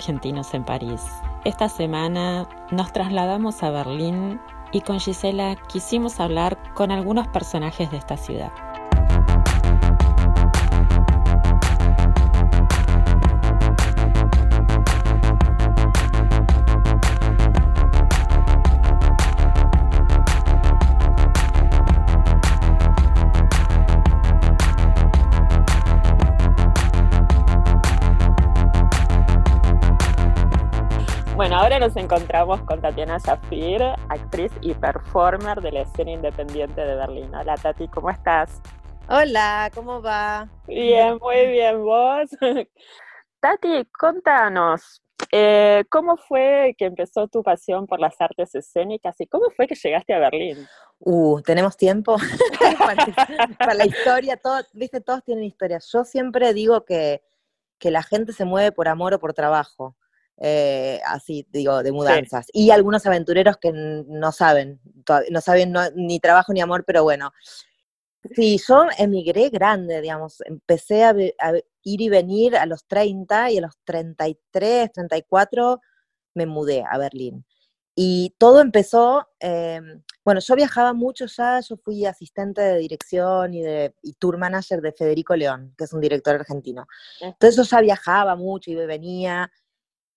Argentinos en París. Esta semana nos trasladamos a Berlín y con Gisela quisimos hablar con algunos personajes de esta ciudad. Bueno, ahora nos encontramos con Tatiana Zafir, actriz y performer de la escena independiente de Berlín. Hola Tati, ¿cómo estás? Hola, ¿cómo va? Bien, muy bien, vos. Tati, contanos, eh, ¿cómo fue que empezó tu pasión por las artes escénicas y cómo fue que llegaste a Berlín? Uh, ¿tenemos tiempo? para, la historia, todo, viste, todos tienen historias. Yo siempre digo que, que la gente se mueve por amor o por trabajo. Eh, así digo, de mudanzas. Y algunos aventureros que no saben, no saben no- ni trabajo ni amor, pero bueno. Sí, yo emigré grande, digamos, empecé a, a ir y venir a los 30 y a los 33, 34 me mudé a Berlín. Y todo empezó, eh, bueno, yo viajaba mucho ya, yo fui asistente de dirección y, de, y tour manager de Federico León, que es un director argentino. Entonces yo ya viajaba mucho, iba y venía.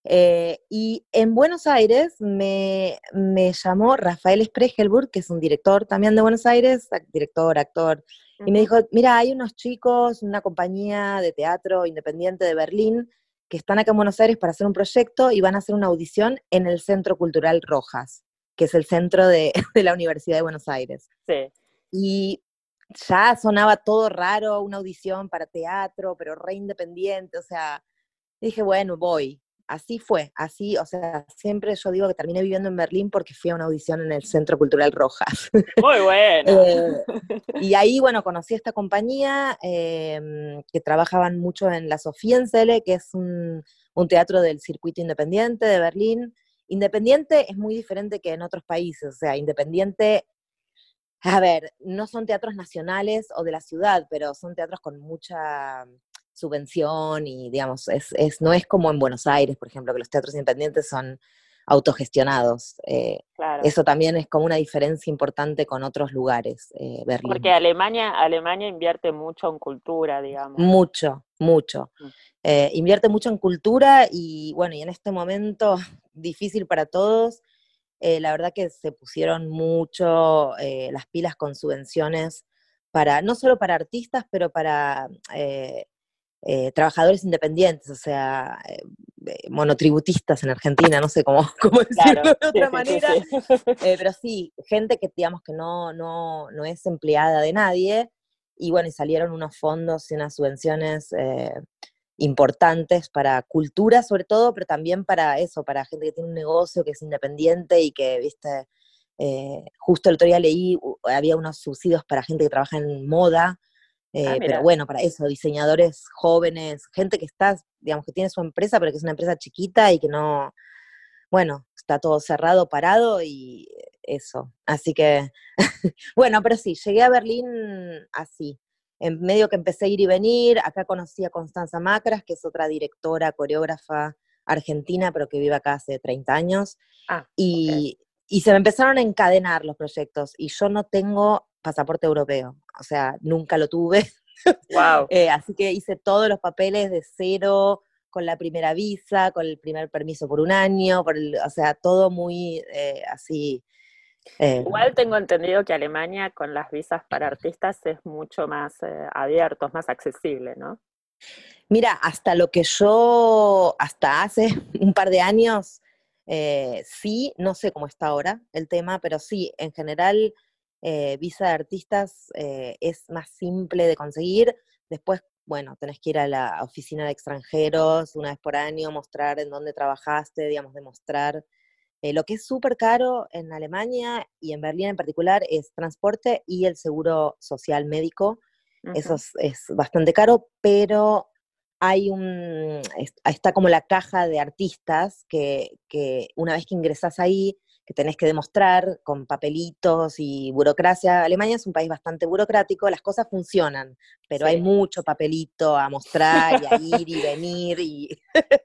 Eh, y en Buenos Aires me, me llamó Rafael Spregelburg, que es un director también de Buenos Aires, director, actor, y me dijo, mira, hay unos chicos, una compañía de teatro independiente de Berlín, que están acá en Buenos Aires para hacer un proyecto y van a hacer una audición en el Centro Cultural Rojas, que es el centro de, de la Universidad de Buenos Aires. Sí, Y ya sonaba todo raro, una audición para teatro, pero re independiente, o sea, dije, bueno, voy. Así fue, así, o sea, siempre yo digo que terminé viviendo en Berlín porque fui a una audición en el Centro Cultural Rojas. muy bueno. Eh, y ahí, bueno, conocí esta compañía eh, que trabajaban mucho en la Sofiensele, que es un, un teatro del circuito independiente de Berlín. Independiente es muy diferente que en otros países, o sea, independiente, a ver, no son teatros nacionales o de la ciudad, pero son teatros con mucha subvención y, digamos, es, es, no es como en Buenos Aires, por ejemplo, que los teatros independientes son autogestionados. Eh, claro. eso también es como una diferencia importante con otros lugares, eh, Berlín. Porque Alemania, Alemania invierte mucho en cultura, digamos. Mucho, mucho. Mm. Eh, invierte mucho en cultura y bueno, y en este momento difícil para todos, la verdad que se pusieron mucho las pilas con subvenciones para, no solo para artistas, pero para eh, eh, trabajadores independientes, o sea, eh, monotributistas en Argentina, no sé cómo, cómo decirlo Claro, de otra sí, manera. sí, sí. Eh, pero sí, gente que digamos que no, no, no es empleada de nadie, y bueno, y salieron unos fondos y unas subvenciones importantes para cultura sobre todo, pero también para eso, para gente que tiene un negocio, que es independiente y que, viste, justo el otro día leí, había unos subsidios para gente que trabaja en moda, eh, Ah, mira. pero bueno, para eso, diseñadores jóvenes, gente que está, digamos, que tiene su empresa, pero que es una empresa chiquita y que no, bueno, está todo cerrado, parado y eso. Así que, bueno, pero sí, llegué a Berlín así. En medio que empecé a ir y venir, acá conocí a Constanza Macras, que es otra directora, coreógrafa argentina, pero que vive acá hace 30 años. Ah, y, y se me empezaron a encadenar los proyectos y yo no tengo pasaporte europeo, o sea, nunca lo tuve, Wow. Eh, así que hice todos los papeles de cero, con la primera visa, con el primer permiso por un año, por o sea, todo muy eh, así. Eh, Igual tengo entendido que Alemania con las visas para artistas es mucho más abierto, más accesible, ¿no? Mira, hasta lo que yo, hasta hace un par de años, sí, no sé cómo está ahora el tema, pero sí, en general eh, visa de artistas eh, es más simple de conseguir. Después, bueno, tenés que ir a la oficina de extranjeros una vez por año, mostrar en dónde trabajaste, digamos, demostrar. Eh, lo que es súper caro en Alemania y en Berlín en particular es transporte y el seguro social médico. Eso es, bastante caro, pero hay un, está como la caja de artistas que, que una vez que ingresas ahí, que tenés que demostrar con papelitos y burocracia. Alemania es un país bastante burocrático, las cosas funcionan, pero hay mucho papelito a mostrar y a ir y venir y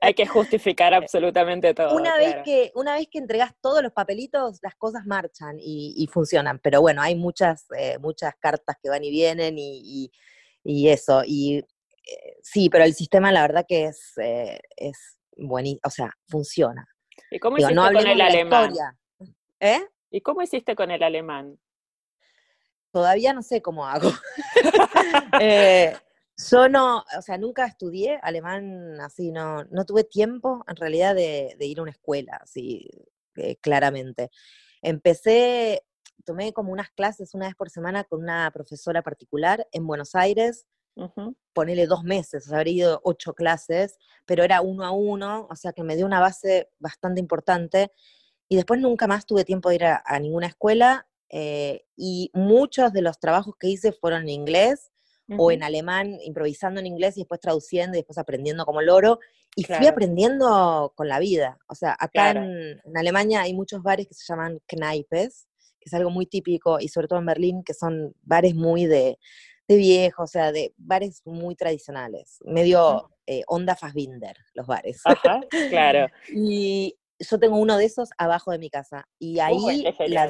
hay que justificar absolutamente todo. Una vez que una vez que entregas todos los papelitos, las cosas marchan y, funcionan, pero bueno, hay muchas eh, muchas cartas que van y vienen y, eso y eh, sí, pero el sistema la verdad que es eh, es buenísimo, o sea, funciona. ¿Y cómo hiciste con el alemán? ¿Eh? ¿Y cómo hiciste con el alemán? Todavía no sé cómo hago. eh, yo no, o sea, nunca estudié alemán así, no, no tuve tiempo en realidad de, ir a una escuela, así, eh, claramente. Empecé, tomé como unas clases una vez por semana con una profesora particular en Buenos Aires, ponele dos meses, o sea, habría ido ocho clases, pero era uno a uno, o sea que me dio una base bastante importante y después nunca más tuve tiempo de ir a, ninguna escuela eh, y muchos de los trabajos que hice fueron en inglés o en alemán, improvisando en inglés y después traduciendo y después aprendiendo como loro. Y fui aprendiendo con la vida. O sea, acá en, Alemania hay muchos bares que se llaman Kneipes, que es algo muy típico, y sobre todo en Berlín, que son bares muy de, de viejos, o sea, de bares muy tradicionales, medio eh, onda Fassbinder, los bares. Ajá, claro. y yo tengo uno de esos abajo de mi casa. Y ahí la,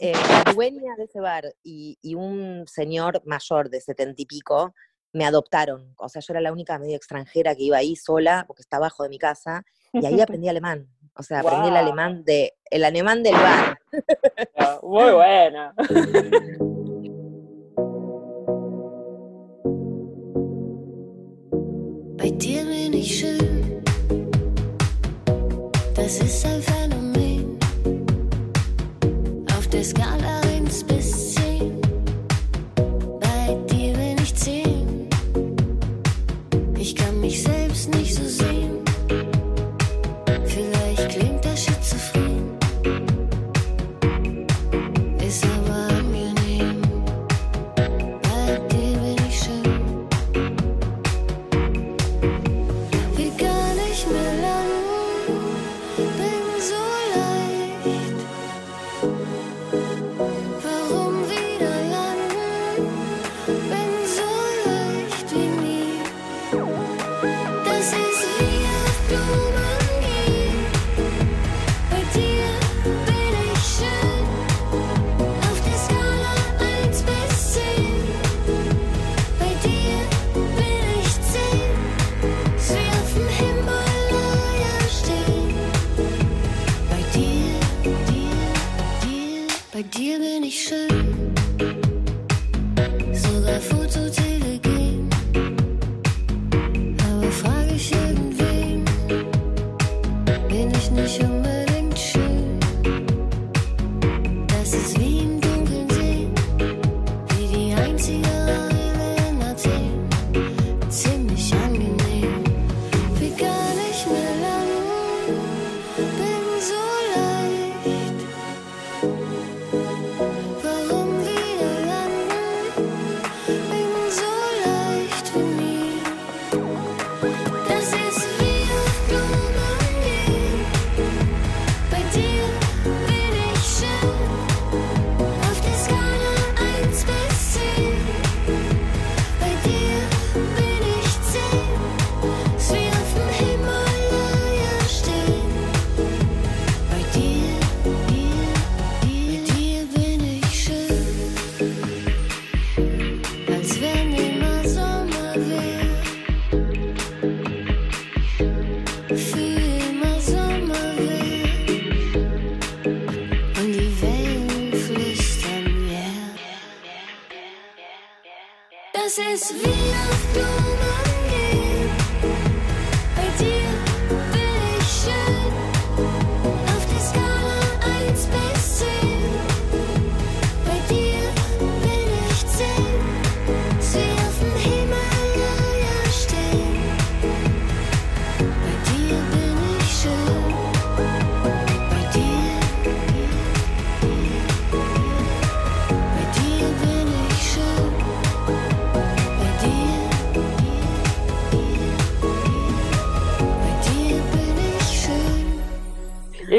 eh, dueña de ese bar y, un señor mayor de setenta y pico me adoptaron. O sea, yo era la única medio extranjera que iba ahí sola, porque está abajo de mi casa, y ahí aprendí alemán. O sea, aprendí el alemán de, el alemán del bar. Muy buena. Es ist ein Phänomen auf der Skala 1 bis 10.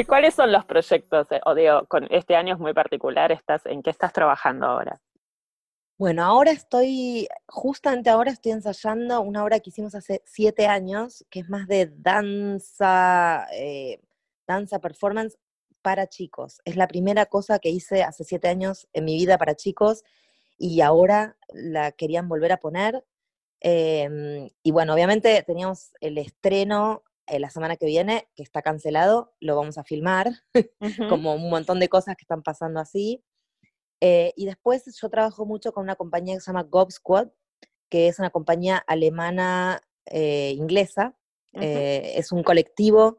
Cuáles son los proyectos? eh, O digo, con este año es muy particular, ¿en qué estás trabajando ahora? Bueno, ahora estoy, justamente ahora estoy ensayando una obra que hicimos hace siete años, que es más de danza, eh, danza performance para chicos. Es la primera cosa que hice hace siete años en mi vida para chicos y ahora la querían volver a poner. Em, y bueno, obviamente teníamos el estreno eh, la semana que viene, que está cancelado, lo vamos a filmar, Ujú. como un montón de cosas que están pasando así. Eh, y después yo trabajo mucho con una compañía que se llama Gob Squad, que es una compañía alemana eh, inglesa. Ujú. Eh, es un colectivo,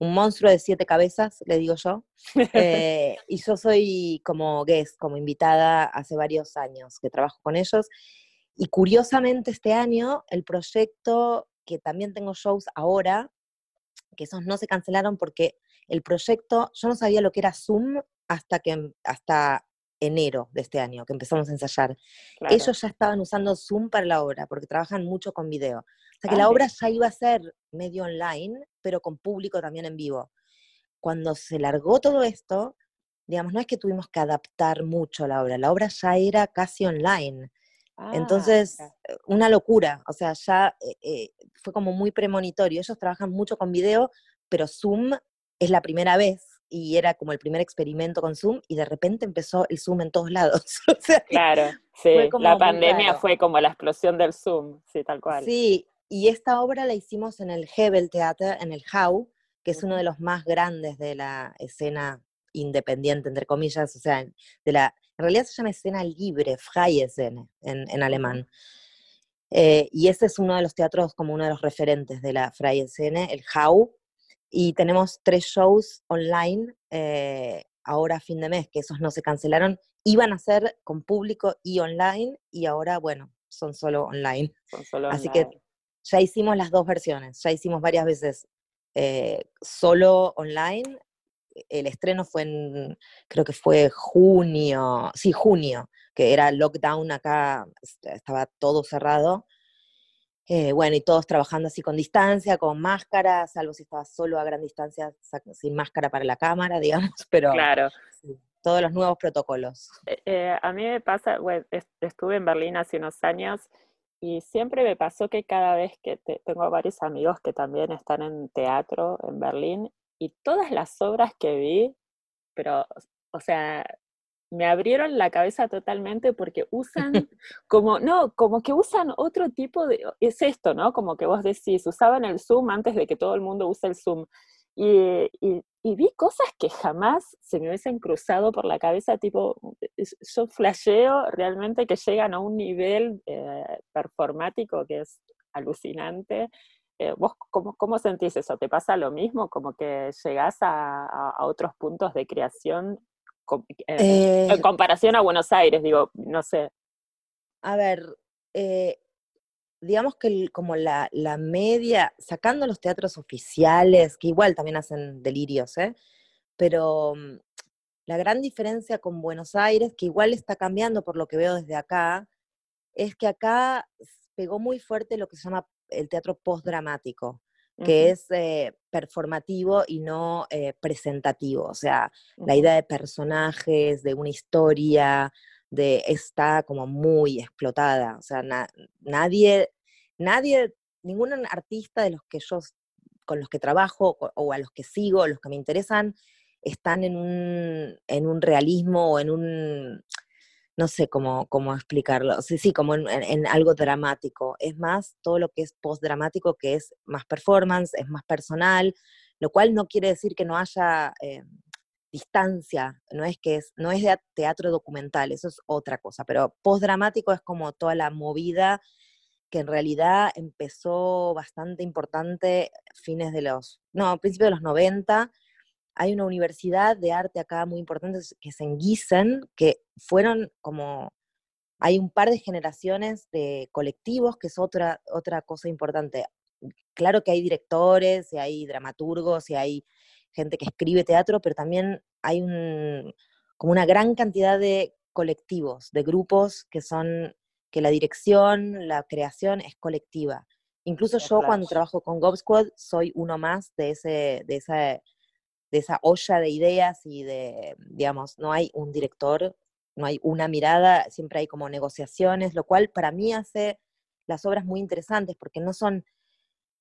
un monstruo de siete cabezas, le digo yo. Eh, y yo soy como guest, como invitada hace varios años que trabajo con ellos. Y curiosamente este año el proyecto, que también tengo shows ahora, que esos no se cancelaron porque el proyecto, yo no sabía lo que era Zoom hasta que hasta enero de este año, que empezamos a ensayar. Claro. Ellos ya estaban usando Zoom para la obra, porque trabajan mucho con video. O sea que Ah, la obra ya iba a ser medio online, pero con público también en vivo. Cuando se largó todo esto, digamos, no es que tuvimos que adaptar mucho la obra, la obra ya era casi online. Ah, Entonces, eh, una locura, o sea, ya eh, eh, fue como muy premonitorio. Ellos trabajan mucho con video, pero Zoom es la primera vez y era como el primer experimento con Zoom y de repente empezó el Zoom en todos lados. o sea, que Claro, sí. La pandemia fue como la explosión del Zoom, sí, tal cual. Sí, y esta obra la hicimos en el Hebel Theater, en el Hau, que es uno de los más grandes de la escena independiente, entre comillas, o sea, de la, en realidad se llama escena libre, Freie Szene, en, en alemán. Eh, y ese es uno de los teatros, como uno de los referentes de la Freie Szene, el Hau, y tenemos tres shows online eh, ahora a fin de mes, que esos no se cancelaron, iban a ser con público y online, y ahora, bueno, son solo online. Son solo Así que ya hicimos las dos versiones, ya hicimos varias veces eh, solo online. El estreno fue en, creo que fue junio, sí, junio, que era lockdown acá, est- estaba todo cerrado. Eh, bueno, y todos trabajando así con distancia, con máscara, salvo si estaba solo a gran distancia, sin máscara para la cámara, digamos, pero Claro. sí, todos los nuevos protocolos. Eh, eh, a mí me pasa, bueno, est- estuve en Berlín hace unos años y siempre me pasó que cada vez que te- tengo varios amigos que también están en teatro en Berlín y todas las obras que vi, pero, o sea, me abrieron la cabeza totalmente porque usan como, no, como que usan otro tipo de, es esto, ¿no? Como que vos decís, usaban el Zoom antes de que todo el mundo use el Zoom. Y, y- y vi cosas que jamás se me hubiesen cruzado por la cabeza, tipo, yo flasheo realmente que llegan a un nivel eh, performático que es alucinante. Eh, ¿Vos cómo, cómo sentís eso? ¿Te pasa lo mismo? Como que llegás a, a- a otros puntos de creación eh, en Eh, comparación a Buenos Aires, digo, no sé. A ver, eh, digamos que el- como la, la media, sacando los teatros oficiales, que igual también hacen delirios, ¿eh? pero mm, la gran diferencia con Buenos Aires, que igual está cambiando por lo que veo desde acá, es que acá pegó muy fuerte lo que se llama el teatro postdramático, que es eh, performativo y no eh, presentativo. O sea, la idea de personajes, de una historia, de está como muy explotada. O sea, na- nadie, nadie, ningún artista de los que yo con los que trabajo o, o a los que sigo, los que me interesan, están en un, en un realismo o en un, no sé cómo, cómo explicarlo, sí, sí, como en, algo dramático. Es más todo lo que es post-dramático, que es más performance, es más personal, lo cual no quiere decir que no haya eh, distancia, no es que es, no es de teatro documental, eso es otra cosa, pero postdramático es como toda la movida que en realidad empezó bastante importante fines de los, no, principios de los 90. Hay una universidad de arte acá muy importante que es en Gießen, que fueron como, hay un par de generaciones de colectivos, que es otra, otra cosa importante. Claro que hay directores, y hay dramaturgos, y hay gente que escribe teatro, pero también hay un, como una gran cantidad de colectivos, de grupos que son que la dirección, la creación es colectiva. Incluso yo cuando trabajo con Gob Squad soy uno más de, ese, de, esa, de esa olla de ideas y de, digamos, no hay un director, no hay una mirada, siempre hay como negociaciones, lo cual para mí hace las obras muy interesantes porque no son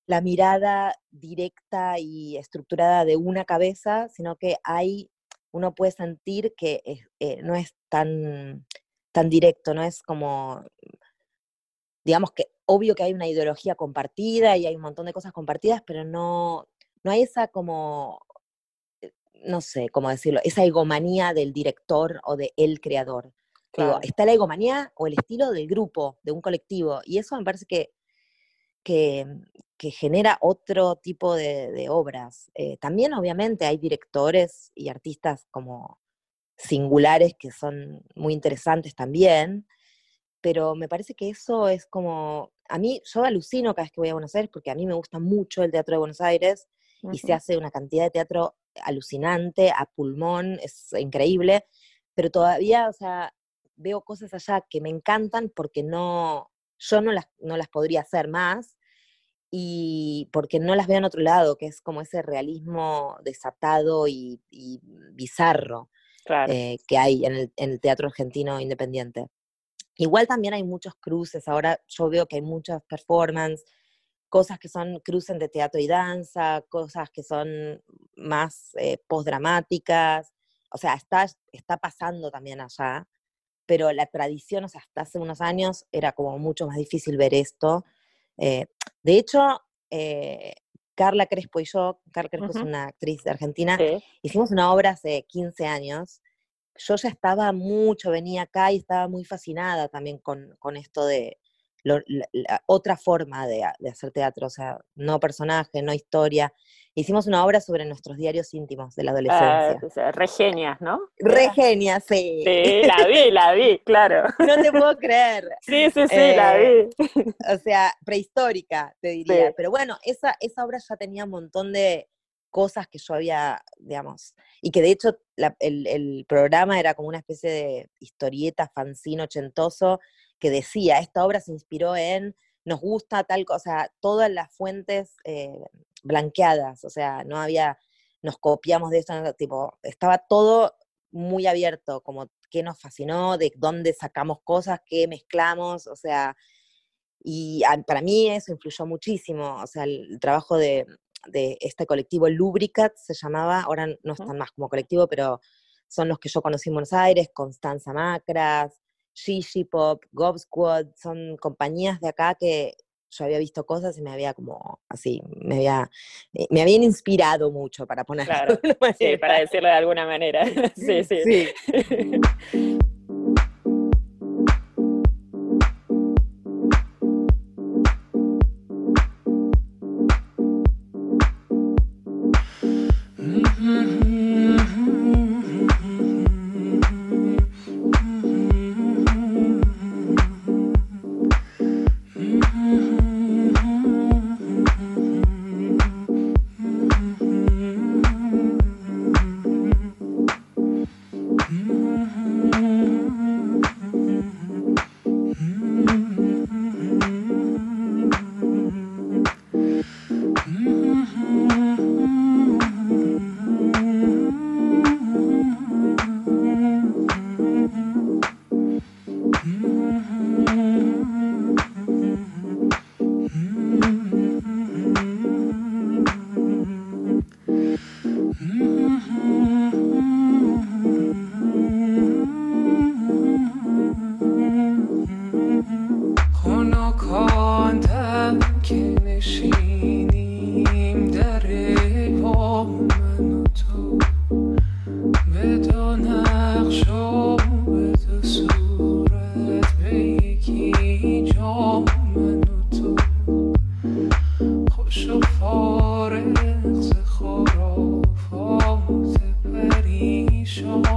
la mirada directa y estructurada de una cabeza, sino que hay, uno puede sentir que eh, no es tan tan directo, no es como, digamos que obvio que hay una ideología compartida y hay un montón de cosas compartidas, pero no, no hay esa como, no sé cómo decirlo, esa egomanía del director o del el creador. Digo, está la egomanía o el estilo del grupo, de un colectivo, y eso me parece que, que, genera otro tipo de, obras. Eh, también obviamente hay directores y artistas como singulares que son muy interesantes también, pero me parece que eso es como, a mí, yo alucino cada vez que voy a Buenos Aires porque a mí me gusta mucho el teatro de Buenos Aires y se hace una cantidad de teatro alucinante, a pulmón, es increíble, pero todavía, o sea, veo cosas allá que me encantan porque no, yo no las, no las podría hacer más y porque no las veo en otro lado, que es como ese realismo desatado y bizarro. Eh, que hay en el, teatro argentino independiente. Igual también hay muchos cruces, ahora yo veo que hay muchas performances, cosas que son cruces de teatro y danza, cosas que son más eh, postdramáticas, o sea, está, está pasando también allá, pero la tradición, o sea, hasta hace unos años era como mucho más difícil ver esto. Eh, de hecho, eh, Carla Crespo y yo, Carla Crespo es una actriz de Argentina, hicimos una obra hace 15 años. Yo ya estaba mucho, venía acá y estaba muy fascinada también con, con esto de la, otra forma de, de, hacer teatro, o sea, no personaje, no historia. Hicimos una obra sobre nuestros diarios íntimos de la ah, adolescencia. regenias, ¿no? Regenias, sí. Sí, la vi, la vi, claro. No te puedo creer. Sí, sí, sí, la eh, vi. O sea, prehistórica, te diría. Pero bueno, esa, esa obra ya tenía un montón de cosas que yo había, digamos, y que de hecho el, el, programa era como una especie de historieta, fanzine ochentoso, que decía, esta obra se inspiró en, nos gusta tal cosa, todas las fuentes eh, blanqueadas, o sea, no había, nos copiamos de esto, tipo, estaba todo muy abierto, como qué nos fascinó, de dónde sacamos cosas, qué mezclamos, o sea, y para mí eso influyó muchísimo, o sea, el, trabajo de, este colectivo Lubricat se llamaba, ahora no están más como colectivo, pero son los que yo conocí en Buenos Aires, Constanza Macras, Gigi Pop, Gob Squad, son compañías de acá que yo había visto cosas y me había como así, me había eh, me habían inspirado mucho para ponerlo. Claro, sí, para decirlo de alguna manera. sí. sí. sí. فارغ ز خرافات پریشان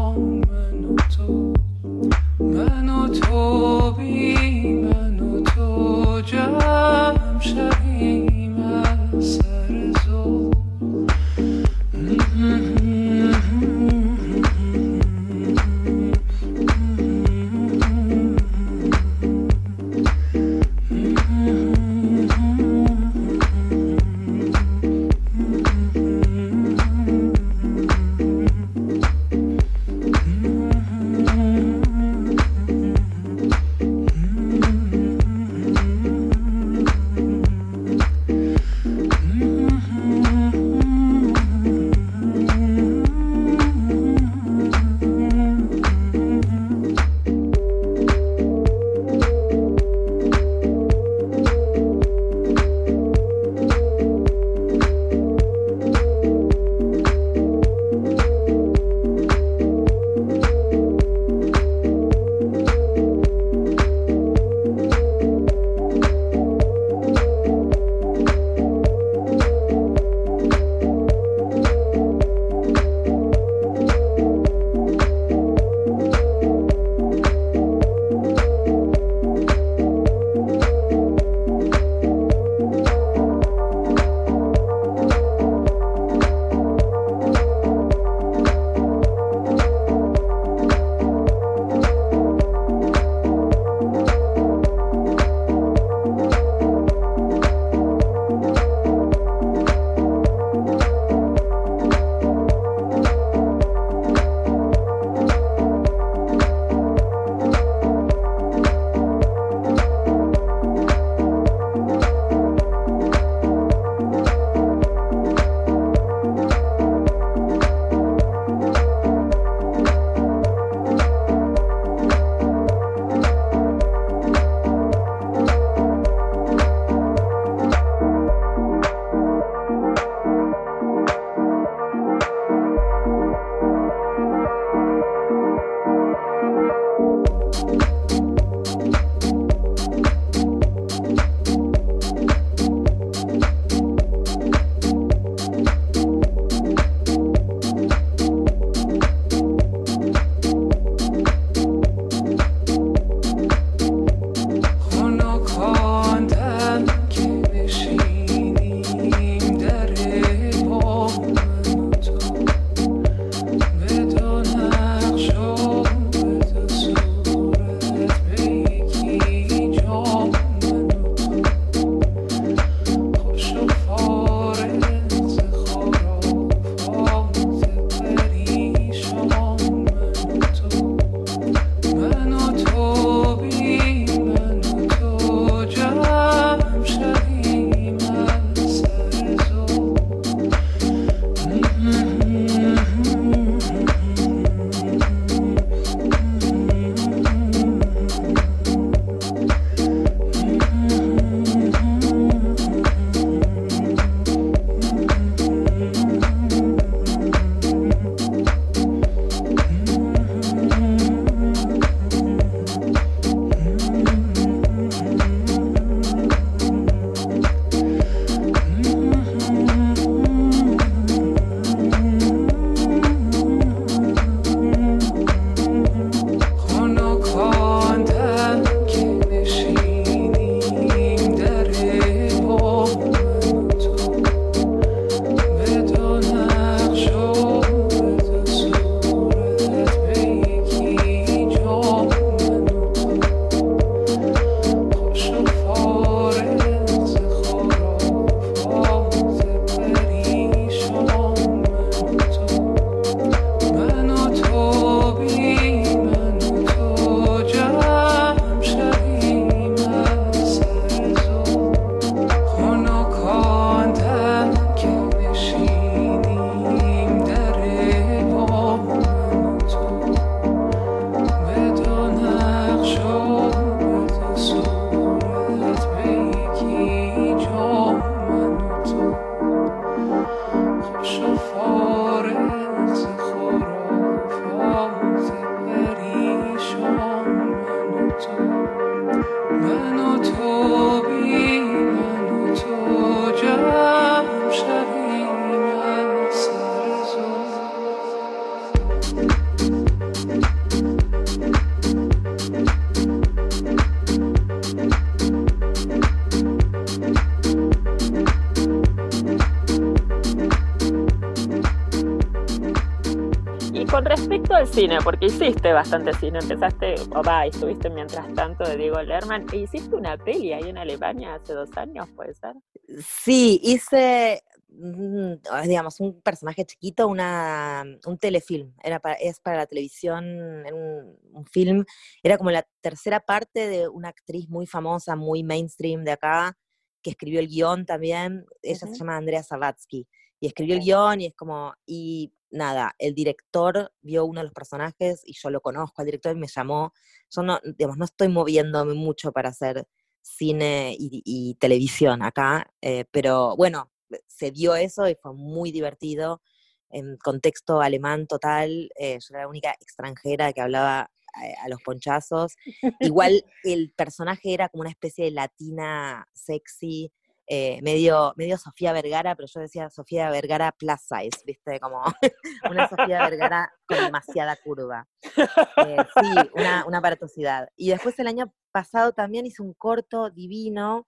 cine, porque hiciste bastante cine, empezaste, o va, estuviste mientras tanto de Diego Lerman, e hiciste una peli ahí en Alemania hace dos años, ¿puede ser? Sí, hice, mm, digamos, un personaje chiquito, una, un telefilm, era para, es para la televisión, un, un film, era como la tercera parte de una actriz muy famosa, muy mainstream de acá, que escribió el guion también, ella se llama Andrea Savatsky, y escribió el guion y es como, y nada, el director vio uno de los personajes y yo lo conozco al director y me llamó, yo no, digamos, no estoy moviéndome mucho para hacer cine y, y televisión acá, eh, pero bueno, se dio eso y fue muy divertido, en contexto alemán total, eh, yo era la única extranjera que hablaba eh, a los ponchazos, igual el personaje era como una especie de latina sexy, eh, medio, medio Sofía Vergara, pero yo decía Sofía Vergara plus size, ¿viste? Como una Sofía Vergara con demasiada curva. Eh, sí, una, una aparatosidad. Y después el año pasado también hice un corto divino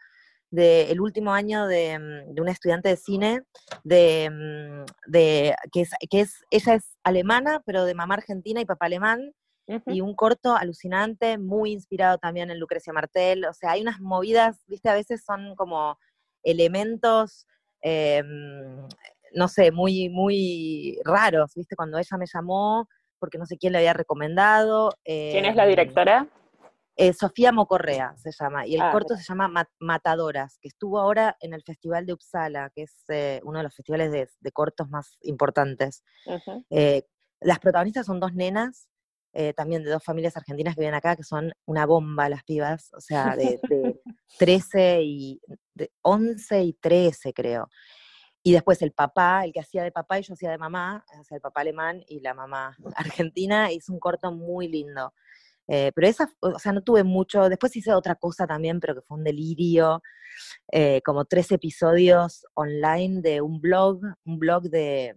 del último año de, mm, de una estudiante de cine, de, mm, de, que, es, que es, ella es alemana, pero de mamá argentina y papá alemán, y un corto alucinante, muy inspirado también en Lucrecia Martel. O sea, hay unas movidas, viste, a veces son como elementos, eh, no sé, muy, muy raros, viste, cuando ella me llamó, porque no sé quién le había recomendado. ¿Quién es la eh, directora? eh, Sofía Mocorrea se llama, y el Ah, corto mira. se llama Ma- Matadoras, que estuvo ahora en el Festival de Uppsala, que es eh, uno de los festivales de, de cortos más importantes. Eh, las protagonistas son dos nenas, eh, también de dos familias argentinas que viven acá, que son una bomba las pibas, o sea, de, de 13 y de 11 y 13 creo. Y después el papá, el que hacía de papá y yo hacía de mamá, o sea, el papá alemán y la mamá argentina, hizo un corto muy lindo. Eh, pero esa, o sea, no tuve mucho, después hice otra cosa también, pero que fue un delirio, eh, como tres episodios online de un blog, un blog de,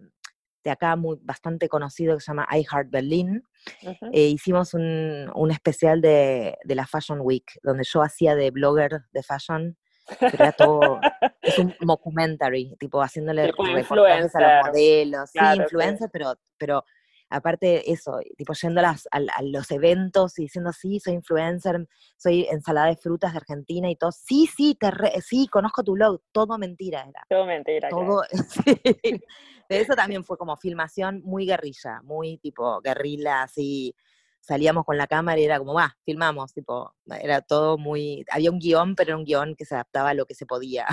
de acá muy, bastante conocido que se llama I Heart Berlin. Ujú. Eh, hicimos un, un especial de, de la Fashion Week, donde yo hacía de blogger de fashion, pero era todo, es un mockumentary, tipo haciéndole reportajes a los modelos, Claro, sí, sí. influencer, pero, pero aparte eso, tipo yendo a, las- a- a los eventos y diciendo, sí, soy influencer, soy ensalada de frutas de Argentina y todo, sí, sí, te re- sí, conozco tu blog, todo mentira era. Todo mentira. claro. Todo, sí. De eso también fue como filmación muy guerrilla, muy tipo guerrilla, así. Salíamos con la cámara y era como, va, filmamos, tipo, era todo muy, había un guion, pero era un guion que se adaptaba a lo que se podía.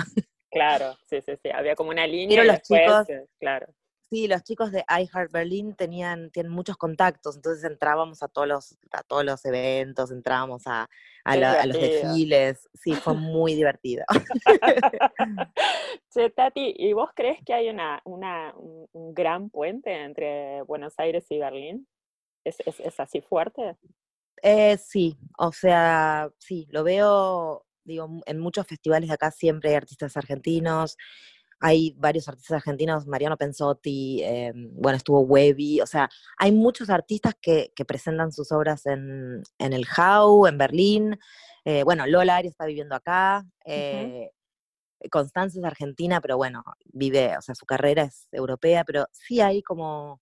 Claro, sí, sí, sí. Había como una línea. Pero los después, chicos- Claro. Sí, los chicos de I Heart Berlin tenían, tienen muchos contactos, entonces entrábamos a todos los, a todos los eventos, entrábamos a, a, Qué la- a los desfiles, sí, fue muy divertido. Che, Tati, ¿y vos crees que hay una, una, un, gran puente entre Buenos Aires y Berlín? ¿Es, es, es así fuerte? Eh, sí, o sea, sí, lo veo, digo, en muchos festivales de acá siempre hay artistas argentinos, hay varios artistas argentinos, Mariano Pensotti, eh, bueno, estuvo Webby, o sea, hay muchos artistas que, que presentan sus obras en, en el HAU, en Berlín, eh, bueno, Lola Ari está viviendo acá, eh, Constanza es argentina, pero bueno, vive, o sea, su carrera es europea, pero sí hay como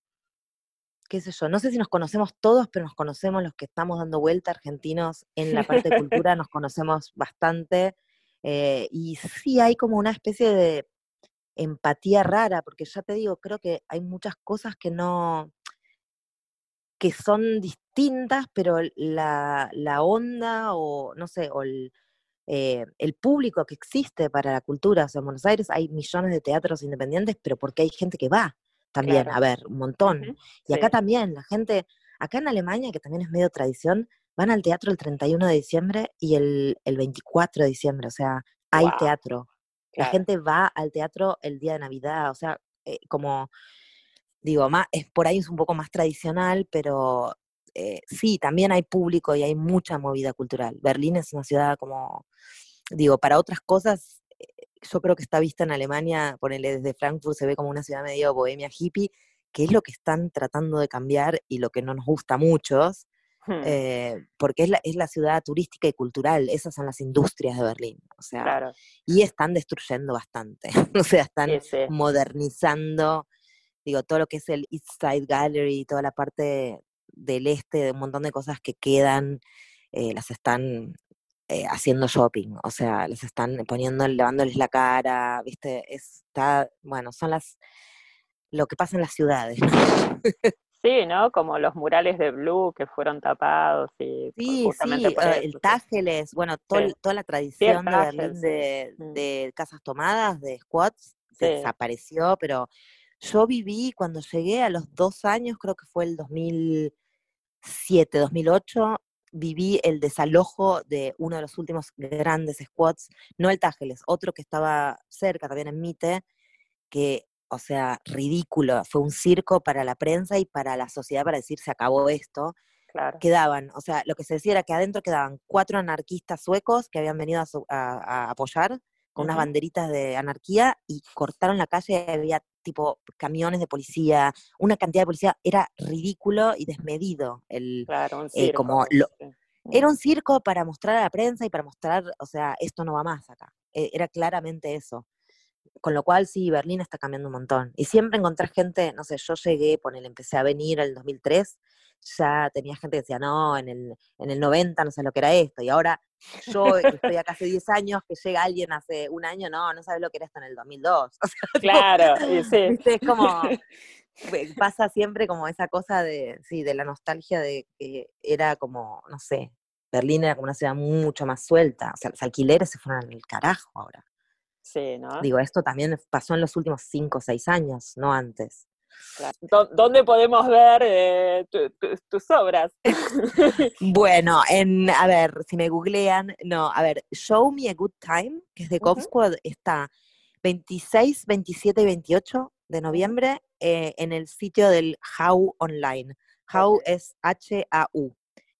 qué sé yo, no sé si nos conocemos todos, pero nos conocemos los que estamos dando vuelta argentinos en la parte de cultura, nos conocemos bastante. eh, y sí hay como una especie de empatía rara, porque ya te digo, creo que hay muchas cosas que no, que son distintas, pero la, la onda o no sé, o el, eh, el público que existe para la cultura, o sea, en Buenos Aires hay millones de teatros independientes, pero porque hay gente que va también Claro. a ver, un montón. Y acá también, la gente, acá en Alemania, que también es medio tradición, van al teatro el 31 de diciembre y el, el 24 de diciembre, o sea, hay teatro. La claro. gente va al teatro el día de Navidad, o sea, eh, como, digo, más, es, por ahí es un poco más tradicional, pero eh, sí, también hay público y hay mucha movida cultural. Berlín es una ciudad como, digo, para otras cosas, eh, yo creo que está vista en Alemania, ponele desde Frankfurt, se ve como una ciudad medio bohemia hippie, que es lo que están tratando de cambiar y lo que no nos gusta a muchos, Hmm, eh, porque es la, es la ciudad turística y cultural, esas son las industrias de Berlín, o sea, claro. y están destruyendo bastante, o sea, están Sí, sí. modernizando, digo, todo lo que es el East Side Gallery, toda la parte del este, de un montón de cosas que quedan, eh, las están eh, haciendo shopping, o sea, les están poniendo, lavándoles la cara, viste, está, bueno, son las, lo que pasa en las ciudades, ¿no? Sí, ¿no? Como los murales de Blue que fueron tapados y Sí, justamente sí, por eh, eso, el. Tágeles, bueno, todo Sí. toda la Sí, tradición de Berlín Mm. de casas tomadas, de squats, Sí. desapareció, pero yo viví cuando llegué a los dos años, creo que fue el 2007, 2008, viví el desalojo de uno de los últimos grandes squats, no el Tágeles, otro que estaba cerca, también en Mite, que, o sea, ridículo, fue un circo para la prensa y para la sociedad para decir se acabó esto Claro. quedaban, o sea, lo que se decía era que adentro quedaban cuatro anarquistas suecos que habían venido a, su- a- a apoyar con unas Ujú. banderitas de anarquía y cortaron la calle, había tipo camiones de policía, una cantidad de policía, era ridículo y desmedido. El, Claro, un eh, circo. como lo- era un circo para mostrar a la prensa y para mostrar, o sea, esto no va más acá. Eh, era claramente eso. Con lo cual, sí, Berlín está cambiando un montón. Y siempre encontrás gente, no sé, yo llegué, ponele, empecé a venir en el 2003, ya tenía gente que decía, no, en el, en el 90 no sé lo que era esto. Y ahora yo, que estoy acá hace 10 años, que llega alguien hace un año, no, no sabes lo que era esto en el 2002. O sea, Claro, sí. ¿viste? es como, pasa siempre como esa cosa de, sí, de la nostalgia de que era como, no sé, Berlín era como una ciudad mucho más suelta. O sea, los alquileres se fueron al carajo ahora. Sí, ¿no? Digo, esto también pasó en los últimos 5 o 6 años, no antes. Claro. ¿Dó- ¿Dónde podemos ver eh, tu- tu- tus obras? Bueno, en, a ver, si me googlean, no, a ver, Show Me a Good Time, que es de Cop. Squad, está 26, 27 y 28 de noviembre eh, en el sitio del How Online. How Ok. es H-A-U,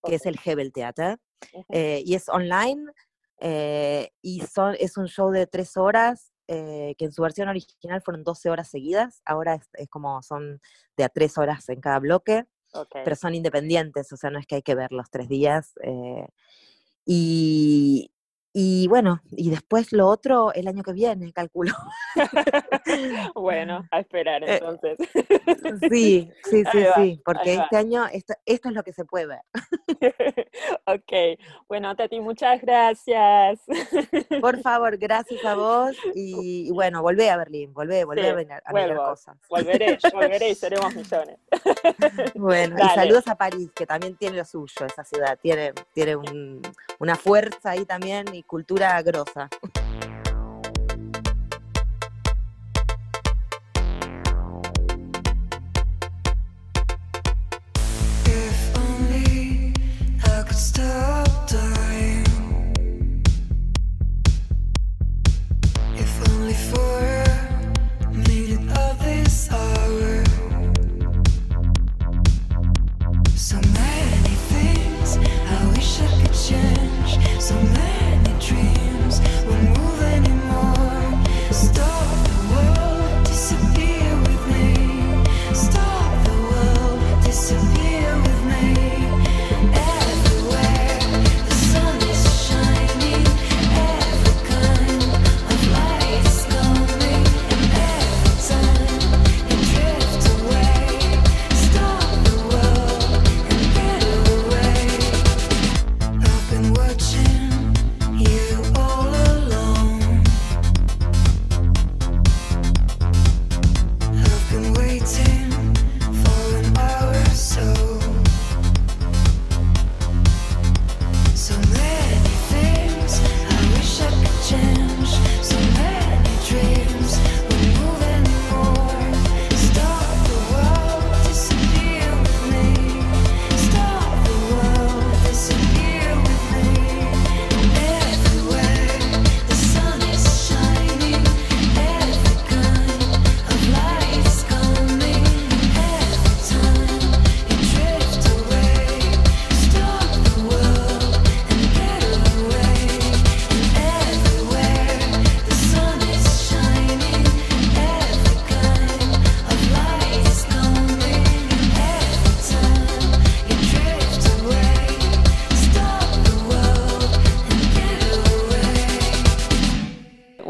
que es el Hebel Theater. Eh, y es online, eh, y son, es un show de tres horas, eh, que en su versión original fueron 12 horas seguidas, ahora es, es como son de a tres horas en cada bloque pero son independientes, o sea, no es que hay que ver los tres días. eh, y, y bueno, y después lo otro el año que viene, calculo. bueno, a esperar Eh, entonces. Sí, sí, sí, va, sí, porque este año esto, esto es lo que se puede ver. ok, bueno, Tati, muchas gracias. Por favor, gracias a vos y, y bueno, volvé a Berlín, volvé, volvé Sí, a, mirar, a vuelvo. cosas. volveré, volveré y seremos millones. Bueno, y saludos a París, que también tiene lo suyo, esa ciudad, tiene, tiene un- una fuerza ahí también y cultura grosa.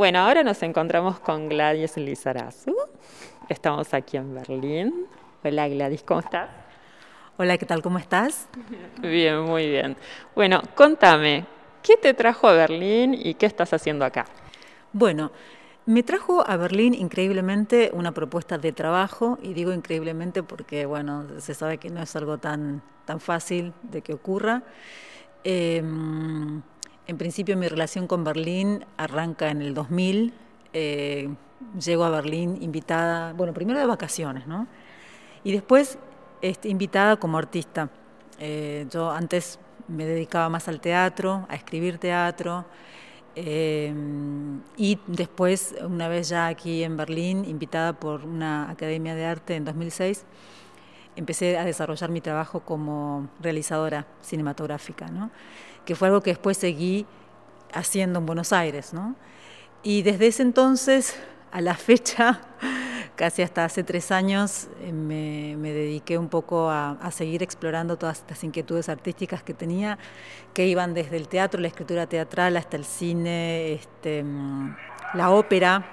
Bueno, ahora nos encontramos con Gladys Lizarazu. Estamos aquí en Berlín. Hola Gladys, ¿cómo estás? Hola, ¿qué tal? ¿Cómo estás? Bien, muy bien. Bueno, contame, ¿qué te trajo a Berlín y qué estás haciendo acá? Bueno, me trajo a Berlín increíblemente una propuesta de trabajo, y digo increíblemente porque, bueno, se sabe que no es algo tan, tan fácil de que ocurra. Eh, en principio mi relación con Berlín arranca en el 2000. Eh, llego a Berlín invitada, bueno, primero de vacaciones, ¿no? Y después este, invitada como artista. Eh, yo antes me dedicaba más al teatro, a escribir teatro. eh, y después, una vez ya aquí en Berlín, invitada por una academia de arte en 2006, empecé a desarrollar mi trabajo como realizadora cinematográfica, ¿no? Que fue algo que después seguí haciendo en Buenos Aires. ¿no? Y desde ese entonces a la fecha, casi hasta hace tres años, eh, me, dediqué un poco a, seguir explorando todas estas inquietudes artísticas que tenía, que iban desde el teatro, la escritura teatral, hasta el cine, este, la ópera,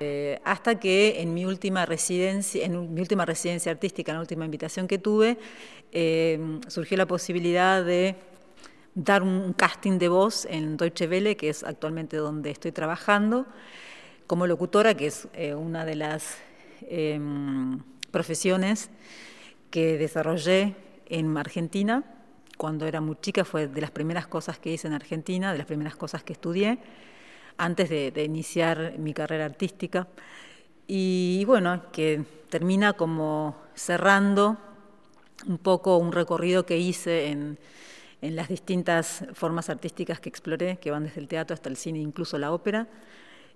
eh, hasta que en mi última residencia, en mi última residencia artística, en la última invitación que tuve, eh, surgió la posibilidad de dar un casting de voz en Deutsche Welle, que es actualmente donde estoy trabajando como locutora, que es eh, una de las eh, profesiones que desarrollé en Argentina. Cuando era muy chica fue de las primeras cosas que hice en Argentina, de las primeras cosas que estudié, antes de, de iniciar mi carrera artística. Y, y bueno, que termina como cerrando un poco un recorrido que hice en, en las distintas formas artísticas que exploré, que van desde el teatro hasta el cine, incluso la ópera.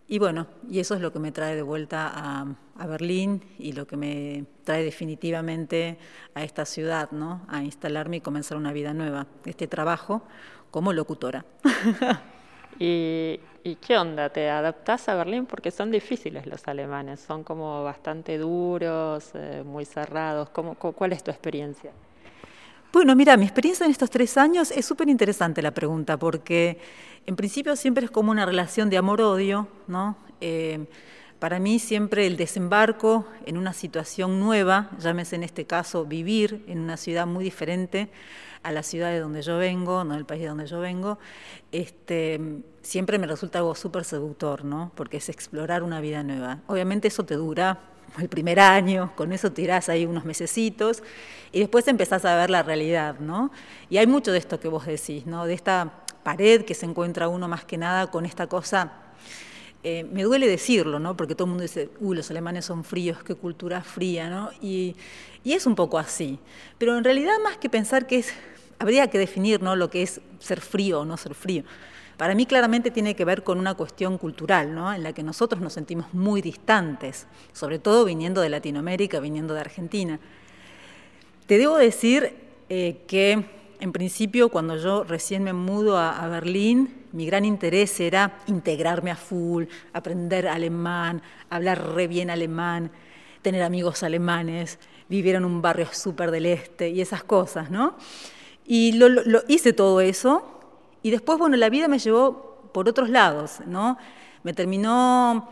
Y bueno, y eso es lo que me trae de vuelta a, a, Berlín y lo que me trae definitivamente a esta ciudad, ¿no? A instalarme y comenzar una vida nueva, este trabajo como locutora. ¿Y, ¿Y, qué onda? ¿Te adaptás a Berlín? Porque son difíciles los alemanes, son como bastante duros, eh, muy cerrados. ¿Cómo, ¿Cuál es tu experiencia? Bueno, mira, mi experiencia en estos tres años es súper interesante la pregunta, porque en principio siempre es como una relación de amor-odio, ¿no? Eh, para mí siempre el desembarco en una situación nueva, llámese en este caso vivir en una ciudad muy diferente a la ciudad de donde yo vengo, no del país de donde yo vengo, este, siempre me resulta algo súper seductor, ¿no? Porque es explorar una vida nueva. Obviamente eso te dura el primer año, con eso tirás ahí unos mesecitos y después empezás a ver la realidad, ¿no? Y hay mucho de esto que vos decís, ¿no? De esta pared que se encuentra uno más que nada con esta cosa, eh, me duele decirlo, ¿no? Porque todo el mundo dice, uy, los alemanes son fríos, qué cultura fría, ¿no? Y, y es un poco así. Pero en realidad más que pensar que es, habría que definir, ¿no? Lo que es ser frío o no ser frío. Para mí claramente tiene que ver con una cuestión cultural, ¿no? en la que nosotros nos sentimos muy distantes, sobre todo viniendo de Latinoamérica, viniendo de Argentina. Te debo decir eh, que en principio cuando yo recién me mudo a, Berlín, mi gran interés era integrarme a full, aprender alemán, hablar re bien alemán, tener amigos alemanes, vivir en un barrio súper del este y esas cosas, ¿no? Y lo, hice todo eso y después, bueno, la vida me llevó por otros lados, ¿no? Me terminó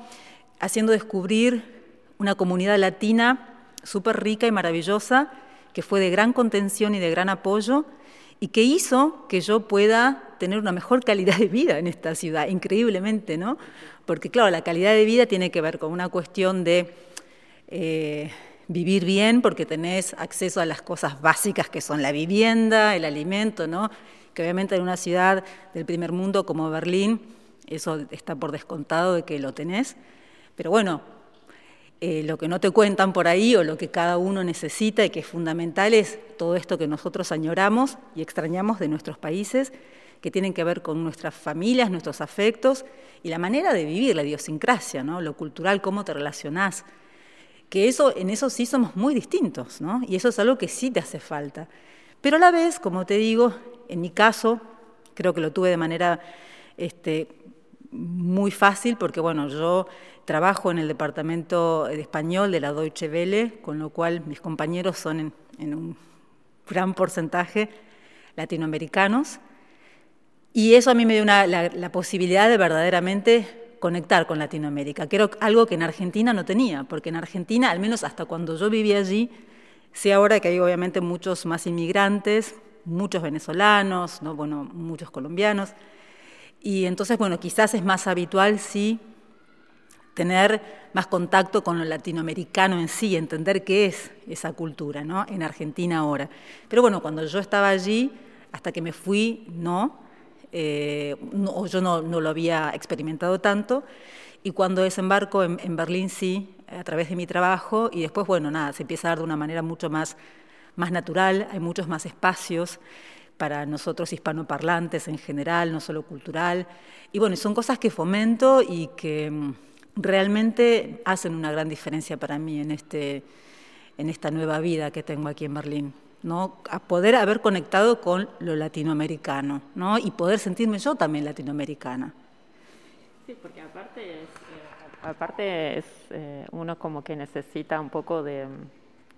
haciendo descubrir una comunidad latina súper rica y maravillosa, que fue de gran contención y de gran apoyo, y que hizo que yo pueda tener una mejor calidad de vida en esta ciudad, increíblemente, ¿no? Porque, claro, la calidad de vida tiene que ver con una cuestión de eh, vivir bien, porque tenés acceso a las cosas básicas que son la vivienda, el alimento, ¿no? Que obviamente en una ciudad del primer mundo como Berlín, eso está por descontado de que lo tenés, pero bueno, eh, lo que no te cuentan por ahí o lo que cada uno necesita y que es fundamental es todo esto que nosotros añoramos y extrañamos de nuestros países, que tienen que ver con nuestras familias, nuestros afectos y la manera de vivir, la idiosincrasia, ¿no? lo cultural, cómo te relacionás. Que eso, en eso sí somos muy distintos, ¿no? Y eso es algo que sí te hace falta. Pero a la vez, como te digo, en mi caso, creo que lo tuve de manera este, muy fácil porque, bueno, yo trabajo en el departamento de español de la Deutsche Welle, con lo cual mis compañeros son en, en un gran porcentaje latinoamericanos. Y eso a mí me dio una, la, la, posibilidad de verdaderamente conectar con Latinoamérica, que era algo que en Argentina no tenía, porque en Argentina, al menos hasta cuando yo vivía allí, Sé ahora que hay obviamente muchos más inmigrantes, muchos venezolanos, ¿no? bueno, muchos colombianos. Y entonces, bueno, quizás es más habitual, sí, tener más contacto con lo latinoamericano en sí, entender qué es esa cultura, ¿no? En Argentina ahora. Pero bueno, cuando yo estaba allí, hasta que me fui, no, eh, yo no, no, lo había experimentado tanto. Y cuando desembarco en, en Berlín, sí, a través de mi trabajo y después, bueno, nada, se empieza a dar de una manera mucho más, más natural, hay muchos más espacios para nosotros hispanoparlantes en general, no solo cultural. Y bueno, son cosas que fomento y que mm, realmente hacen una gran diferencia para mí en, este, en esta nueva vida que tengo aquí en Berlín. ¿no? A poder haber conectado con lo latinoamericano ¿no? y poder sentirme yo también latinoamericana. Sí, porque aparte es aparte es eh, uno como que necesita un poco de,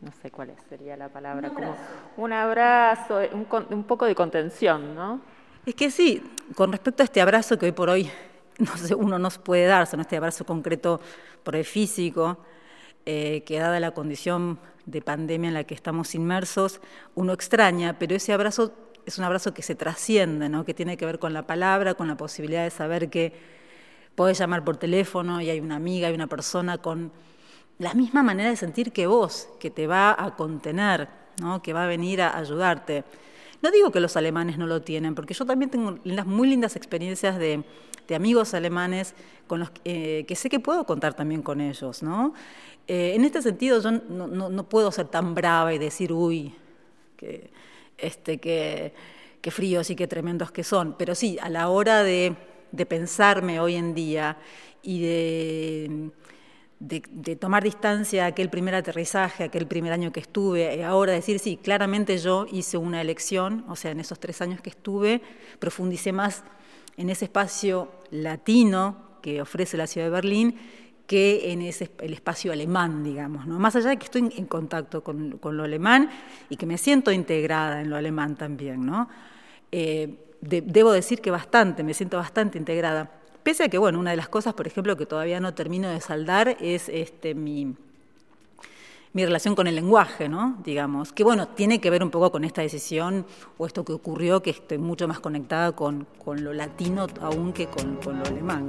no sé cuál sería la palabra, un como un abrazo, un, un, poco de contención, ¿no? Es que sí, con respecto a este abrazo que hoy por hoy no sé, uno no puede darse, ¿no? este abrazo concreto por el físico, eh, que dada la condición de pandemia en la que estamos inmersos, uno extraña, pero ese abrazo es un abrazo que se trasciende, ¿no? que tiene que ver con la palabra, con la posibilidad de saber que podés llamar por teléfono y hay una amiga, hay una persona con la misma manera de sentir que vos, que te va a contener, ¿no? que va a venir a ayudarte. No digo que los alemanes no lo tienen, porque yo también tengo muy lindas experiencias de, de amigos alemanes con los eh, que sé que puedo contar también con ellos. ¿no? Eh, en este sentido yo no, no, no, puedo ser tan brava y decir, uy, que, este, que, que fríos y qué tremendos que son, pero sí, a la hora de de pensarme hoy en día y de, de, tomar distancia a aquel primer aterrizaje, aquel primer año que estuve, y ahora decir, sí, claramente yo hice una elección, o sea, en esos tres años que estuve, profundicé más en ese espacio latino que ofrece la ciudad de Berlín que en ese, el espacio alemán, digamos, ¿no? Más allá de que estoy en contacto con, con lo alemán y que me siento integrada en lo alemán también, ¿no? Eh, de, debo decir que bastante, me siento bastante integrada. Pese a que, bueno, una de las cosas, por ejemplo, que todavía no termino de saldar es este, mi, mi relación con el lenguaje, ¿no? Digamos, que bueno, tiene que ver un poco con esta decisión o esto que ocurrió, que estoy mucho más conectada con, con lo latino aún que con, con lo alemán.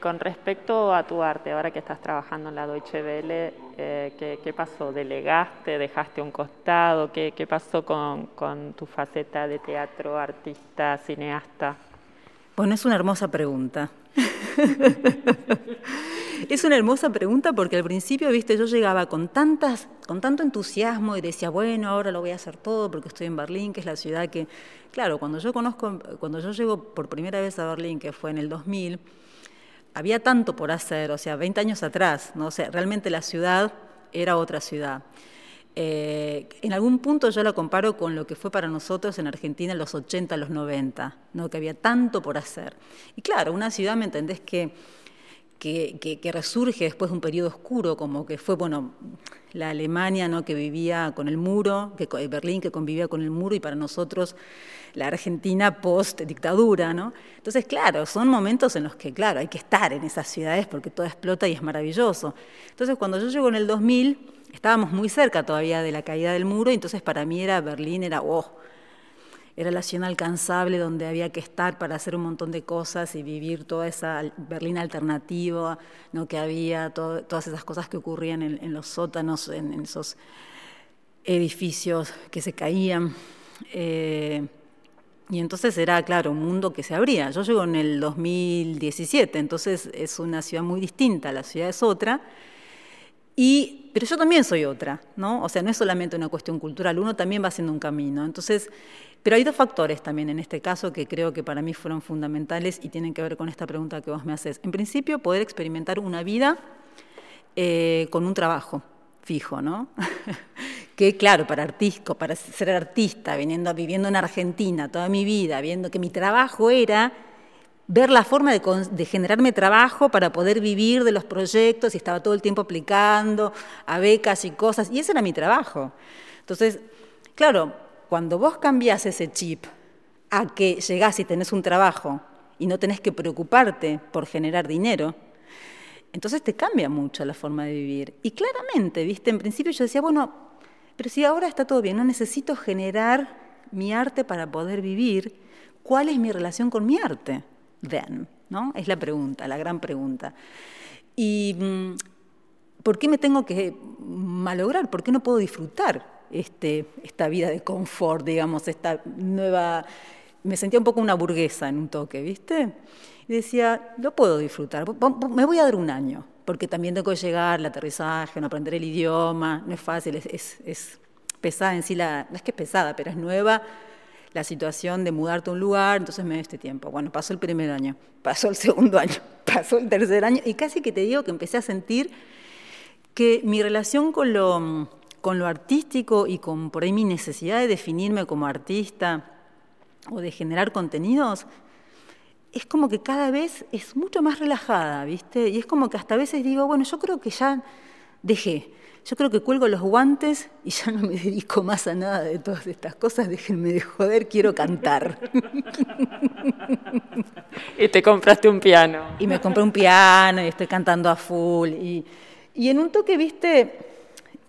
Con respecto a tu arte, ahora que estás trabajando en la Deutsche Welle, eh, ¿qué, qué pasó? ¿Delegaste? ¿Dejaste un costado? ¿Qué, pasó con, con tu faceta de teatro, artista, cineasta? Bueno, es una hermosa pregunta. es una hermosa pregunta porque al principio, viste, yo llegaba con tantas, con tanto entusiasmo y decía, bueno, ahora lo voy a hacer todo porque estoy en Berlín, que es la ciudad que, claro, cuando yo conozco, cuando yo llego por primera vez a Berlín, que fue en el 2000, había tanto por hacer, o sea, 20 años atrás, ¿no? O sea, realmente la ciudad era otra ciudad. Eh, en algún punto yo la comparo con lo que fue para nosotros en Argentina en los 80, los 90, ¿no? que había tanto por hacer. Y claro, una ciudad, ¿me entendés? Que, que, que, que resurge después de un periodo oscuro, como que fue, bueno, la Alemania ¿no? que vivía con el muro, que, Berlín que convivía con el muro, y para nosotros la Argentina post-dictadura. ¿no? Entonces, claro, son momentos en los que, claro, hay que estar en esas ciudades porque todo explota y es maravilloso. Entonces, cuando yo llego en el 2000 estábamos muy cerca todavía de la caída del muro, y entonces para mí era Berlín, era, oh, era la ciudad alcanzable donde había que estar para hacer un montón de cosas y vivir toda esa Berlín alternativa, ¿no? que había, todas esas cosas que ocurrían en, los sótanos, en, en, esos edificios que se caían. Eh, y entonces era, claro, un mundo que se abría. Yo llego en el 2017, entonces es una ciudad muy distinta, la ciudad es otra. Y, pero yo también soy otra, ¿no? O sea, no es solamente una cuestión cultural, uno también va haciendo un camino. Entonces, pero hay dos factores también en este caso que creo que para mí fueron fundamentales y tienen que ver con esta pregunta que vos me haces. En principio, poder experimentar una vida eh, con un trabajo fijo, ¿no? que claro, para artista, para ser artista, viviendo en Argentina toda mi vida, viendo que mi trabajo era ver la forma de, de, generarme trabajo para poder vivir de los proyectos y estaba todo el tiempo aplicando a becas y cosas, y ese era mi trabajo. Entonces, claro, cuando vos cambiás ese chip a que llegás y tenés un trabajo y no tenés que preocuparte por generar dinero, entonces te cambia mucho la forma de vivir. Y claramente, viste, en principio yo decía, bueno, pero si ahora está todo bien, no necesito generar mi arte para poder vivir, ¿cuál es mi relación con mi arte? then? ¿no? Es la pregunta, la gran pregunta. ¿Y mm, por qué me tengo que malograr? ¿Por qué no puedo disfrutar este, esta vida de confort, digamos, esta nueva... Me sentía un poco una burguesa en un toque, ¿viste? Decía, lo puedo disfrutar, me voy a dar un año, porque también tengo que llegar, el aterrizaje, no aprender el idioma, no es fácil, es, es, es pesada en sí, la, no es que es pesada, pero es nueva la situación de mudarte a un lugar, entonces me dio este tiempo. Bueno, pasó el primer año, pasó el segundo año, pasó el tercer año, y casi que te digo que empecé a sentir que mi relación con lo, con lo artístico y con por ahí mi necesidad de definirme como artista o de generar contenidos, es como que cada vez es mucho más relajada, ¿viste? Y es como que hasta a veces digo, bueno, yo creo que ya dejé, yo creo que cuelgo los guantes y ya no me dedico más a nada de todas estas cosas, déjenme de joder, quiero cantar. Y te compraste un piano. Y me compré un piano y estoy cantando a full. Y, y en un toque, viste,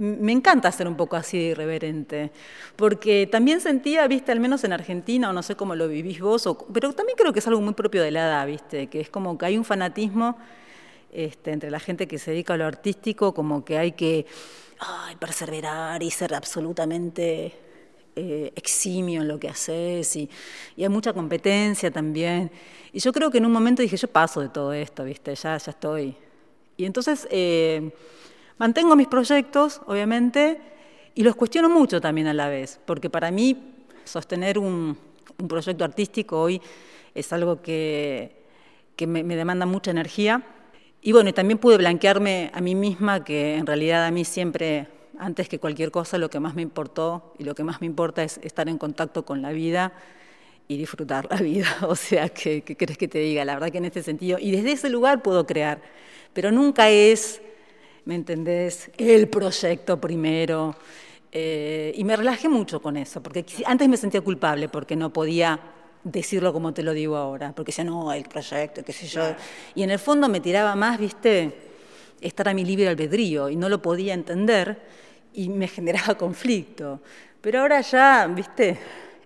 me encanta ser un poco así de irreverente, porque también sentía, viste, al menos en Argentina, o no sé cómo lo vivís vos, o, pero también creo que es algo muy propio de la edad, viste, que es como que hay un fanatismo este, entre la gente que se dedica a lo artístico, como que hay que ay, perseverar y ser absolutamente eh, eximio en lo que haces y, y, hay mucha competencia también. Y yo creo que en un momento dije, yo paso de todo esto, ¿viste? Ya, ya estoy. Y entonces eh, mantengo mis proyectos, obviamente, y los cuestiono mucho también a la vez, porque para mí sostener un, un proyecto artístico hoy es algo que, que me, me demanda mucha energía y bueno, también pude blanquearme a mí misma que en realidad a mí siempre, antes que cualquier cosa, lo que más me importó y lo que más me importa es estar en contacto con la vida y disfrutar la vida. O sea, ¿qué, qué crees que te diga? La verdad que en este sentido, y desde ese lugar puedo crear, pero nunca es, ¿me entendés?, el proyecto primero. Eh, y me relajé mucho con eso, porque antes me sentía culpable porque no podía decirlo como te lo digo ahora, porque decía, no, el proyecto, qué sé yo. Y en el fondo me tiraba más, viste, estar a mi libre albedrío y no lo podía entender y me generaba conflicto. Pero ahora ya, viste,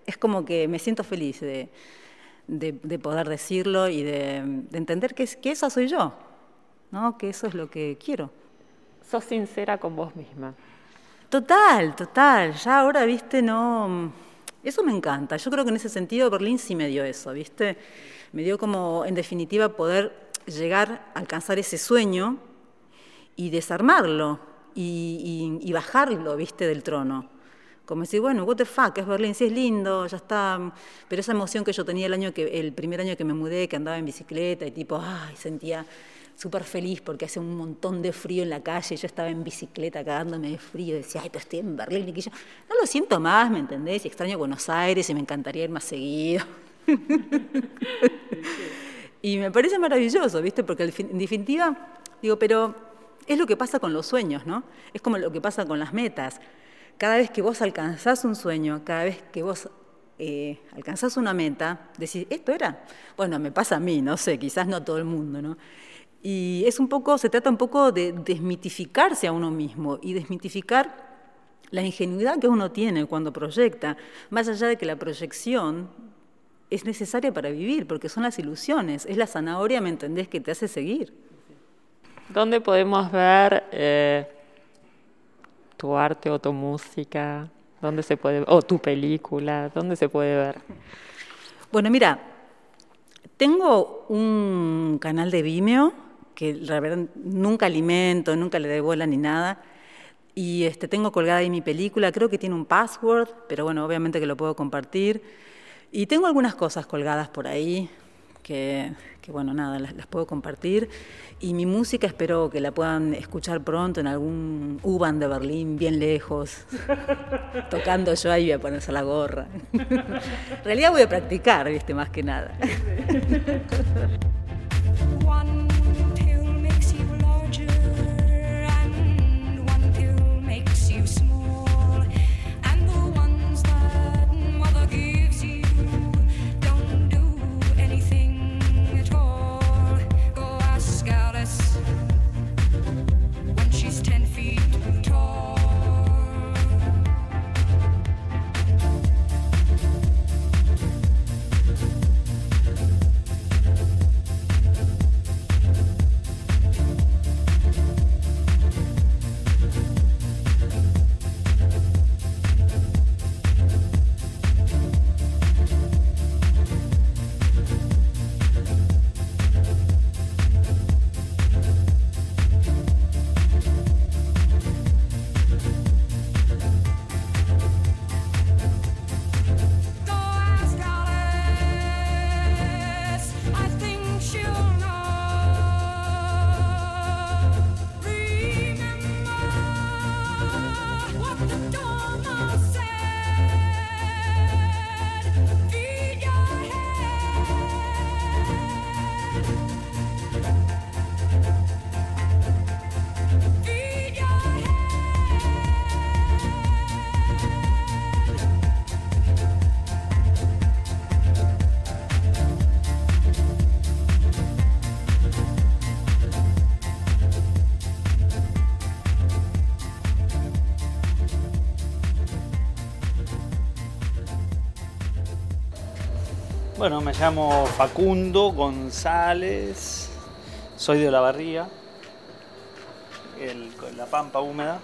es como que me siento feliz de, de, de poder decirlo y de, de entender que, es- que esa soy yo, ¿no? que eso es lo que quiero. Sos sincera con vos misma. Total, total. Ya ahora, viste, no. Eso me encanta. Yo creo que en ese sentido Berlín sí me dio eso, viste. Me dio como, en definitiva, poder llegar a alcanzar ese sueño y desarmarlo y, y- y bajarlo, viste, del trono. Como decir, bueno, what the fuck, es Berlín, sí es lindo, ya está. Pero esa emoción que yo tenía el año que, el primer año que me mudé, que andaba en bicicleta y tipo, ay, sentía súper feliz porque hace un montón de frío en la calle, yo estaba en bicicleta cagándome de frío, decía, ay, pero estoy en Berlín, y yo, no lo siento más, ¿me entendés? Y extraño Buenos Aires y me encantaría ir más seguido. Y me parece maravilloso, ¿viste? Porque en definitiva, digo, pero es lo que pasa con los sueños, ¿no? Es como lo que pasa con las metas. Cada vez que vos alcanzás un sueño, cada vez que vos eh, alcanzás una meta, decís, ¿esto era? Bueno, me pasa a mí, no sé, quizás no a todo el mundo, ¿no? Y es un poco, se trata un poco de desmitificarse a uno mismo y desmitificar la ingenuidad que uno tiene cuando proyecta, más allá de que la proyección es necesaria para vivir, porque son las ilusiones, es la zanahoria, ¿me entendés?, que te hace seguir. ¿Dónde podemos ver eh, tu arte o tu música? ¿Dónde se puede o tu película? ¿Dónde se puede ver? Bueno, mira, tengo un canal de Vimeo que la verdad nunca alimento, nunca le doy bola ni nada. Y este, tengo colgada ahí mi película, creo que tiene un password, pero bueno, obviamente que lo puedo compartir. Y tengo algunas cosas colgadas por ahí que, que, bueno, nada, las, las puedo compartir. Y mi música espero que la puedan escuchar pronto en algún U-Bahn de Berlín, bien lejos, tocando yo ahí voy a ponerse la gorra. en realidad voy a practicar, viste, más que nada. me llamo Facundo González, soy de Olavarría, el- la pampa húmeda.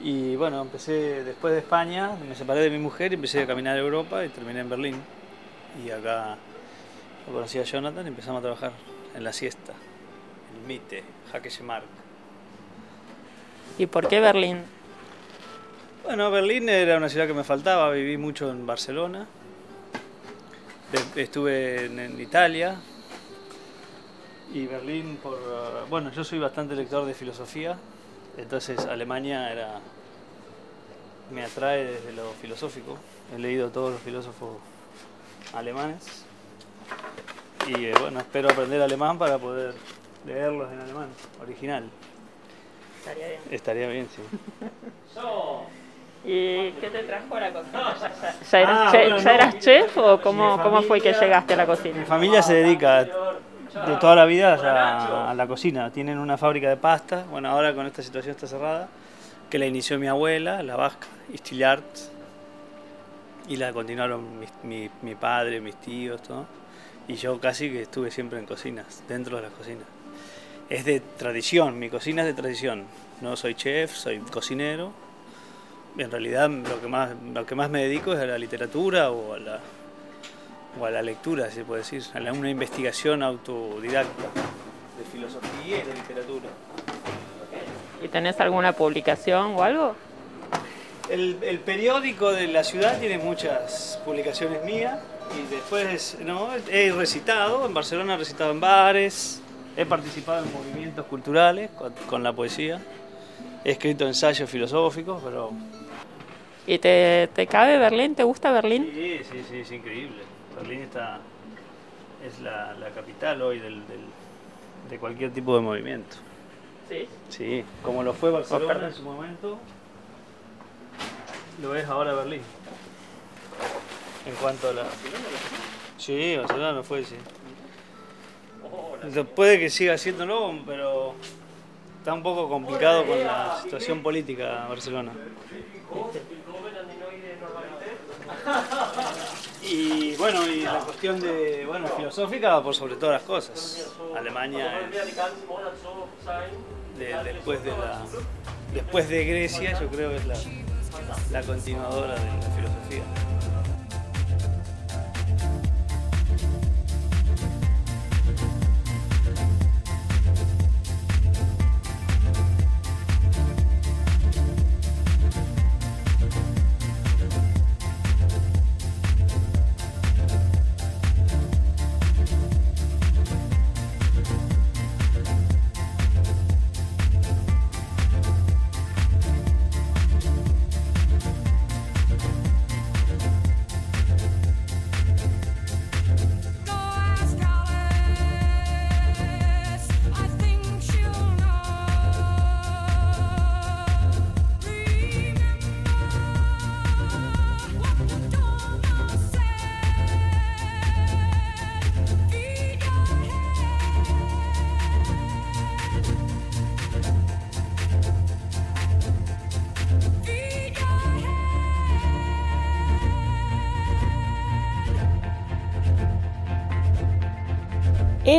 Y bueno, empecé después de España, me separé de mi mujer y empecé a caminar a Europa y terminé en Berlín. Y acá lo conocí a Jonathan y empezamos a trabajar en la siesta, el MITE, Jaque Mark. ¿Y por qué Berlín? Bueno, Berlín era una ciudad que me faltaba, viví mucho en Barcelona, estuve en, en Italia y Berlín por... uh, Bueno, yo soy bastante lector de filosofía, entonces Alemania era me atrae desde lo filosófico, he leído todos los filósofos alemanes y eh, bueno, espero aprender alemán para poder leerlos en alemán, original. Estaría bien. Estaría bien, sí. ¿Y qué te trajo a la cocina? ¿Ya, ya- eras, Ah, che- bueno, ya no. eras chef o cómo, Mi cómo fue que familia- llegaste a la Mi cocina? familia se dedica de toda la vida a, a la cocina. Tienen una fábrica de pasta. Bueno, ahora con esta situación está cerrada. Que la inició mi abuela, la vasca, Istillart. y la continuaron mis- mi, mi padre, mis tíos, todo. Y yo casi que estuve siempre en cocinas, dentro de las cocinas. Es de tradición, mi cocina es de tradición. No soy chef, soy cocinero. En realidad lo que más, lo que más me dedico es a la literatura o a la, o a la lectura, se puede decir, a la- una investigación autodidacta de filosofía y de literatura. ¿Y tenés alguna publicación o algo? El, el periódico de la ciudad tiene muchas publicaciones mías y después no, he recitado, en Barcelona he recitado en bares, he participado en movimientos culturales con, con la poesía, he escrito ensayos filosóficos, pero ¿Y te, te cabe Berlín? ¿Te gusta Berlín? sí, sí, sí, es increíble. Berlín está, es la, la capital hoy del, del- de cualquier tipo de movimiento. Sí. Sí, como lo fue Barcelona perdón. en su momento, lo es ahora Berlín. En cuanto a la... Sí, Barcelona lo fue, sí. Entonces, Puede que siga siéndolo, pero está un poco complicado con la situación política de Barcelona. Y bueno, y la cuestión de, bueno, filosófica por sobre todas las cosas. Alemania es de- después de después de Grecia yo creo que es la continuadora de la filosofía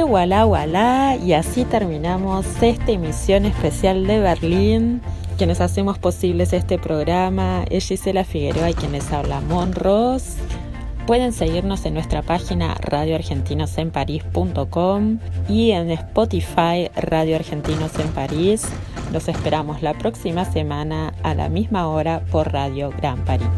Voilà, voilà, y así terminamos esta emisión especial de Berlín. Quienes hacemos posibles este programa es Gisela Figueroa y quienes habla Monros. Pueden seguirnos en nuestra página radioargentinosenparís.com y en Spotify Radio Argentinos en París. Los esperamos la próxima semana a la misma hora por Radio Gran París.